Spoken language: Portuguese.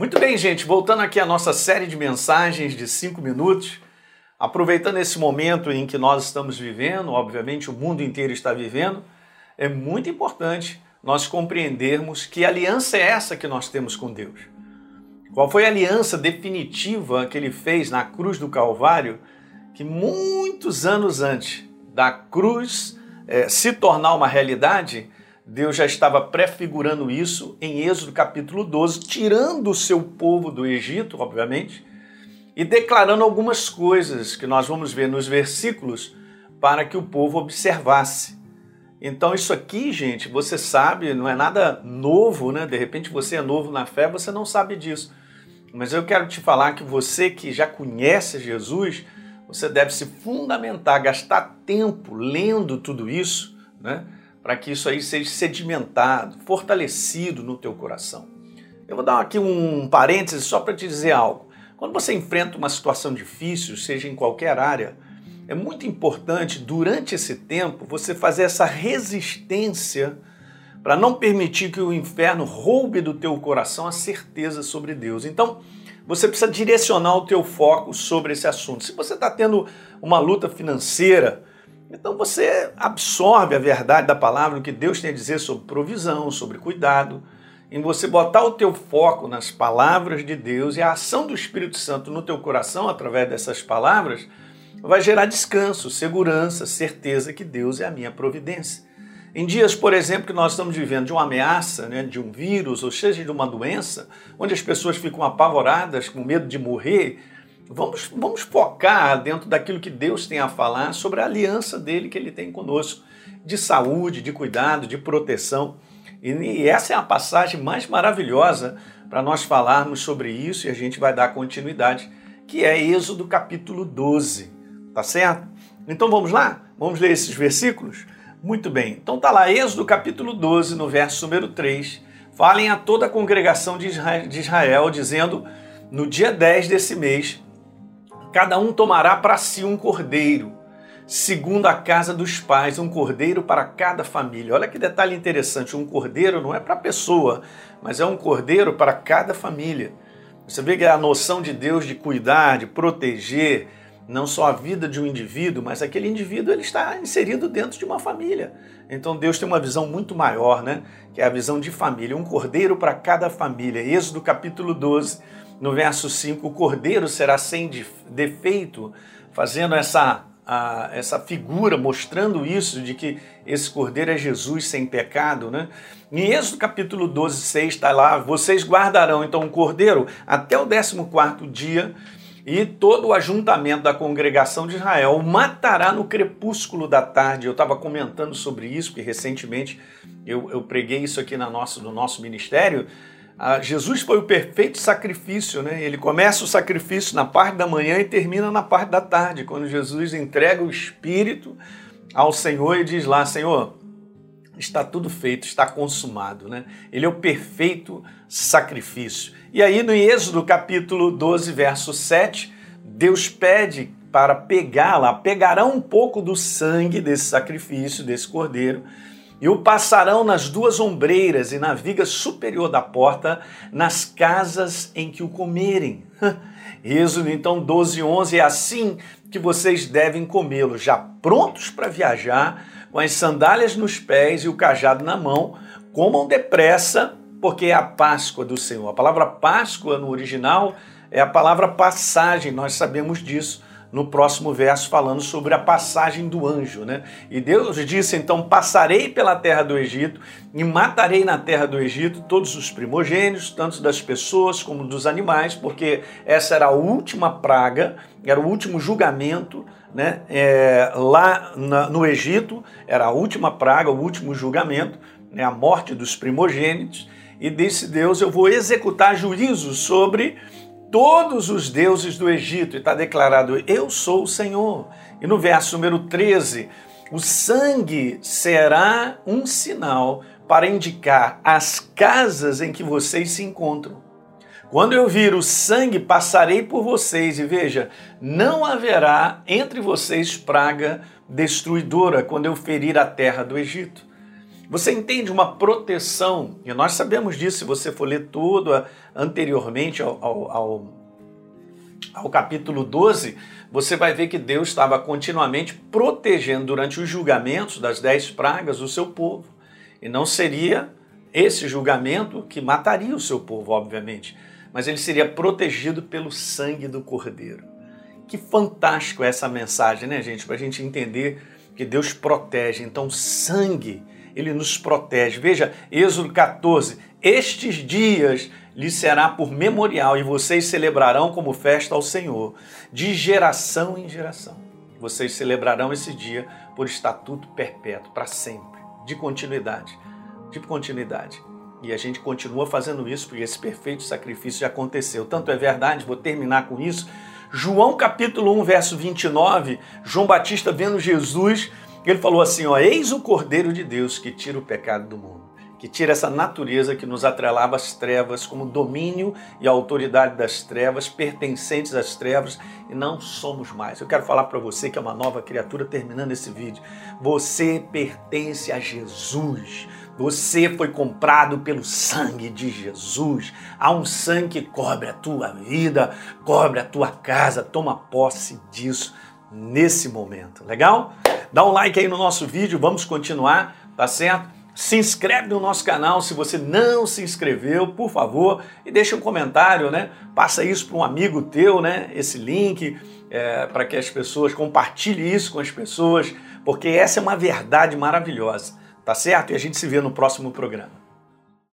Muito bem, gente, voltando aqui à nossa série de mensagens de cinco minutos, aproveitando esse momento em que nós estamos vivendo, obviamente o mundo inteiro está vivendo, é muito importante nós compreendermos que aliança é essa que nós temos com Deus. Qual foi a aliança definitiva que ele fez na cruz do Calvário, que muitos anos antes da cruz é, se tornar uma realidade, Deus já estava prefigurando isso em Êxodo capítulo 12, tirando o seu povo do Egito, obviamente, e declarando algumas coisas que nós vamos ver nos versículos para que o povo observasse. Então, isso aqui, gente, você sabe, não é nada novo, né? De repente você é novo na fé, você não sabe disso. Mas eu quero te falar que você que já conhece Jesus, você deve se fundamentar, gastar tempo lendo tudo isso, né? Para que isso aí seja sedimentado, fortalecido no teu coração. Eu vou dar aqui um parêntese só para te dizer algo. Quando você enfrenta uma situação difícil, seja em qualquer área, é muito importante durante esse tempo você fazer essa resistência para não permitir que o inferno roube do teu coração a certeza sobre Deus. Então, você precisa direcionar o teu foco sobre esse assunto. Se você está tendo uma luta financeira, então você absorve a verdade da palavra, o que Deus tem a dizer sobre provisão, sobre cuidado, em você botar o teu foco nas palavras de Deus e a ação do Espírito Santo no teu coração através dessas palavras, vai gerar descanso, segurança, certeza que Deus é a minha providência. Em dias, por exemplo, que nós estamos vivendo de uma ameaça, né, de um vírus, ou seja, de uma doença, onde as pessoas ficam apavoradas, com medo de morrer, Vamos, vamos focar dentro daquilo que Deus tem a falar sobre a aliança dele que ele tem conosco, de saúde, de cuidado, de proteção. E essa é a passagem mais maravilhosa para nós falarmos sobre isso e a gente vai dar continuidade, que é Êxodo capítulo 12. Tá certo? Então vamos lá? Vamos ler esses versículos? Muito bem. Então tá lá, Êxodo capítulo 12, no verso número 3. Falem a toda a congregação de Israel dizendo: No dia 10 desse mês, Cada um tomará para si um cordeiro, segundo a casa dos pais, um cordeiro para cada família. Olha que detalhe interessante: um cordeiro não é para a pessoa, mas é um cordeiro para cada família. Você vê que a noção de Deus de cuidar, de proteger, não só a vida de um indivíduo, mas aquele indivíduo ele está inserido dentro de uma família. Então Deus tem uma visão muito maior, né? Que é a visão de família, um cordeiro para cada família. Êxodo capítulo 12 no verso 5, o cordeiro será sem defeito, fazendo essa, a, essa figura, mostrando isso, de que esse cordeiro é Jesus sem pecado, né? Em Êxodo capítulo 12, 6 está lá, vocês guardarão então o cordeiro até o 14 dia, e todo o ajuntamento da congregação de Israel o matará no crepúsculo da tarde. Eu estava comentando sobre isso, porque recentemente eu, eu preguei isso aqui na no nosso ministério, ah, Jesus foi o perfeito sacrifício, né? Ele começa o sacrifício na parte da manhã e termina na parte da tarde, quando Jesus entrega o Espírito ao Senhor e diz lá: Senhor, está tudo feito, está consumado, né? Ele é o perfeito sacrifício. E aí no Êxodo capítulo 12, verso 7, Deus pede para pegar lá, pegarão um pouco do sangue desse sacrifício, desse cordeiro, e o passarão nas duas ombreiras e na viga superior da porta, nas casas em que o comerem. Êxodo então 12, 11, é assim que vocês devem comê-lo, já prontos para viajar, com as sandálias nos pés e o cajado na mão, comam depressa, porque é a Páscoa do Senhor. A palavra Páscoa no original é a palavra passagem, nós sabemos disso no próximo verso falando sobre a passagem do anjo, né? E Deus disse então: "Passarei pela terra do Egito e matarei na terra do Egito todos os primogênitos, tanto das pessoas como dos animais, porque essa era a última praga, era o último julgamento, né? É, lá na, no Egito era a última praga, o último julgamento, né? A morte dos primogênitos. E disse Deus: Eu vou executar juízo sobre todos os deuses do Egito, e está declarado: Eu sou o Senhor. E no verso número 13, o sangue será um sinal para indicar as casas em que vocês se encontram. Quando eu vir o sangue, passarei por vocês, e veja, não haverá entre vocês praga destruidora quando eu ferir a terra do Egito. Você entende uma proteção, e nós sabemos disso, se você for ler tudo anteriormente ao, ao, ao, ao capítulo 12, você vai ver que Deus estava continuamente protegendo durante os julgamentos das dez pragas o seu povo. E não seria esse julgamento que mataria o seu povo, obviamente, mas ele seria protegido pelo sangue do Cordeiro. Que fantástico essa mensagem, né, gente? Para a gente entender que Deus protege. Então, sangue, ele nos protege. Veja, Êxodo 14: Estes dias lhe será por memorial e vocês celebrarão como festa ao Senhor, de geração em geração. Vocês celebrarão esse dia por estatuto perpétuo, para sempre, de continuidade, de continuidade. E a gente continua fazendo isso porque esse perfeito sacrifício já aconteceu. Tanto é verdade, vou terminar com isso. João capítulo 1, verso 29, João Batista vendo Jesus, ele falou assim: ó, Eis o Cordeiro de Deus que tira o pecado do mundo que tira essa natureza que nos atrelava às trevas, como domínio e autoridade das trevas, pertencentes às trevas, e não somos mais. Eu quero falar para você que é uma nova criatura terminando esse vídeo. Você pertence a Jesus. Você foi comprado pelo sangue de Jesus. Há um sangue que cobre a tua vida, cobre a tua casa. Toma posse disso nesse momento. Legal? Dá um like aí no nosso vídeo, vamos continuar, tá certo? Se inscreve no nosso canal se você não se inscreveu, por favor, e deixa um comentário, né? Passa isso para um amigo teu, né? Esse link, é, para que as pessoas compartilhem isso com as pessoas, porque essa é uma verdade maravilhosa, tá certo? E a gente se vê no próximo programa.